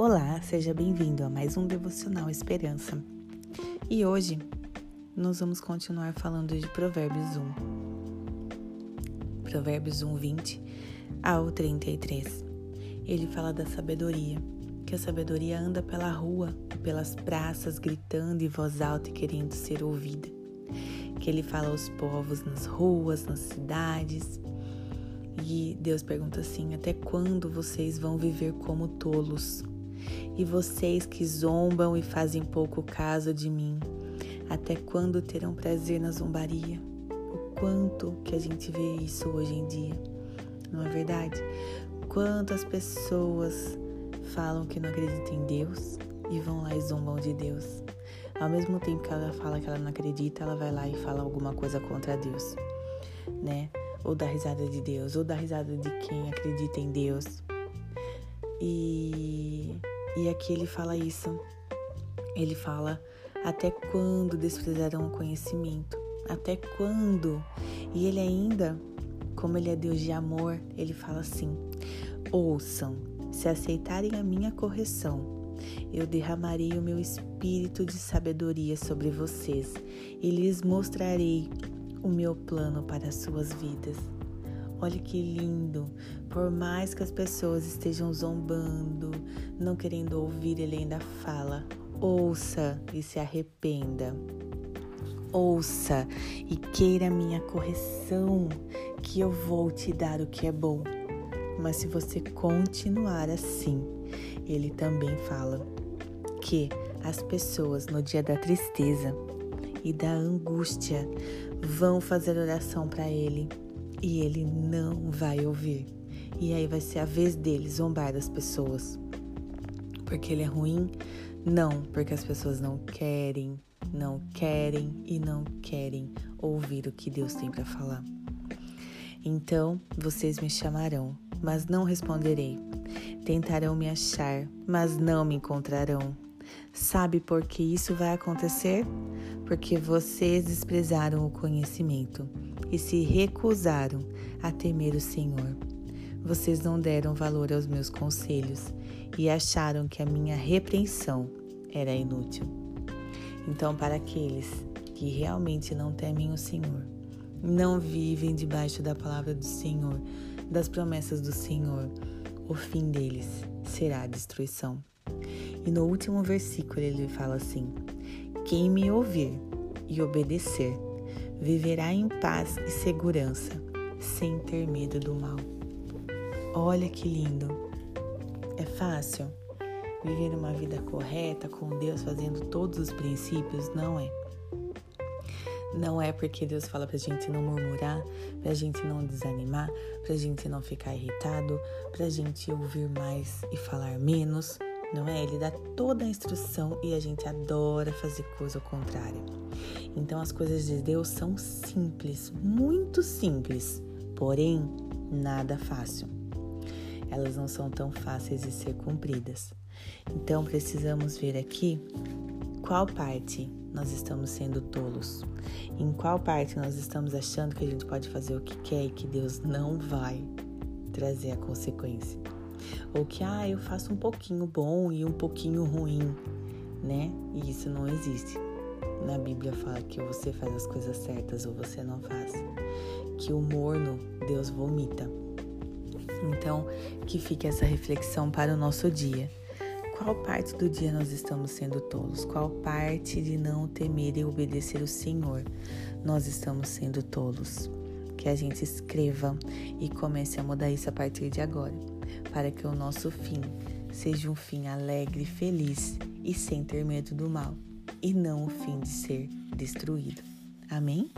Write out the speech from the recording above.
Olá, seja bem-vindo a mais um Devocional Esperança. E hoje nós vamos continuar falando de Provérbios 1. Provérbios 1, 20 ao 33. Ele fala da sabedoria, que a sabedoria anda pela rua, pelas praças, gritando em voz alta e querendo ser ouvida. Que ele fala aos povos nas ruas, nas cidades. E Deus pergunta assim: até quando vocês vão viver como tolos? E vocês que zombam e fazem pouco caso de mim, até quando terão prazer na zombaria? O quanto que a gente vê isso hoje em dia, não é verdade? Quantas pessoas falam que não acreditam em Deus e vão lá e zombam de Deus. Ao mesmo tempo que ela fala que ela não acredita, ela vai lá e fala alguma coisa contra Deus, né? Ou dá risada de Deus, ou dá risada de quem acredita em Deus. E e aqui ele fala isso. Ele fala: até quando desprezarão o conhecimento? Até quando? E ele ainda, como ele é Deus de amor, ele fala assim: ouçam, se aceitarem a minha correção, eu derramarei o meu espírito de sabedoria sobre vocês e lhes mostrarei o meu plano para as suas vidas. Olha que lindo. Por mais que as pessoas estejam zombando, não querendo ouvir, ele ainda fala: ouça e se arrependa. Ouça e queira minha correção, que eu vou te dar o que é bom. Mas se você continuar assim, ele também fala que as pessoas no dia da tristeza e da angústia vão fazer oração para ele e ele não vai ouvir. E aí vai ser a vez dele zombar das pessoas. Porque ele é ruim? Não, porque as pessoas não querem, não querem e não querem ouvir o que Deus tem para falar. Então vocês me chamarão, mas não responderei. Tentarão me achar, mas não me encontrarão. Sabe por que isso vai acontecer? Porque vocês desprezaram o conhecimento e se recusaram a temer o Senhor. Vocês não deram valor aos meus conselhos e acharam que a minha repreensão era inútil. Então, para aqueles que realmente não temem o Senhor, não vivem debaixo da palavra do Senhor, das promessas do Senhor, o fim deles será a destruição. E no último versículo ele fala assim: Quem me ouvir e obedecer viverá em paz e segurança, sem ter medo do mal. Olha que lindo! É fácil viver uma vida correta com Deus fazendo todos os princípios? Não é. Não é porque Deus fala pra gente não murmurar, pra gente não desanimar, pra gente não ficar irritado, pra gente ouvir mais e falar menos, não é? Ele dá toda a instrução e a gente adora fazer coisa ao contrário. Então as coisas de Deus são simples, muito simples, porém nada fácil. Elas não são tão fáceis de ser cumpridas. Então precisamos ver aqui qual parte nós estamos sendo tolos, em qual parte nós estamos achando que a gente pode fazer o que quer e que Deus não vai trazer a consequência. Ou que, ah, eu faço um pouquinho bom e um pouquinho ruim, né? E isso não existe. Na Bíblia fala que você faz as coisas certas ou você não faz. Que o morno Deus vomita. Então, que fique essa reflexão para o nosso dia. Qual parte do dia nós estamos sendo tolos? Qual parte de não temer e obedecer o Senhor nós estamos sendo tolos? Que a gente escreva e comece a mudar isso a partir de agora para que o nosso fim seja um fim alegre, feliz e sem ter medo do mal, e não o fim de ser destruído. Amém?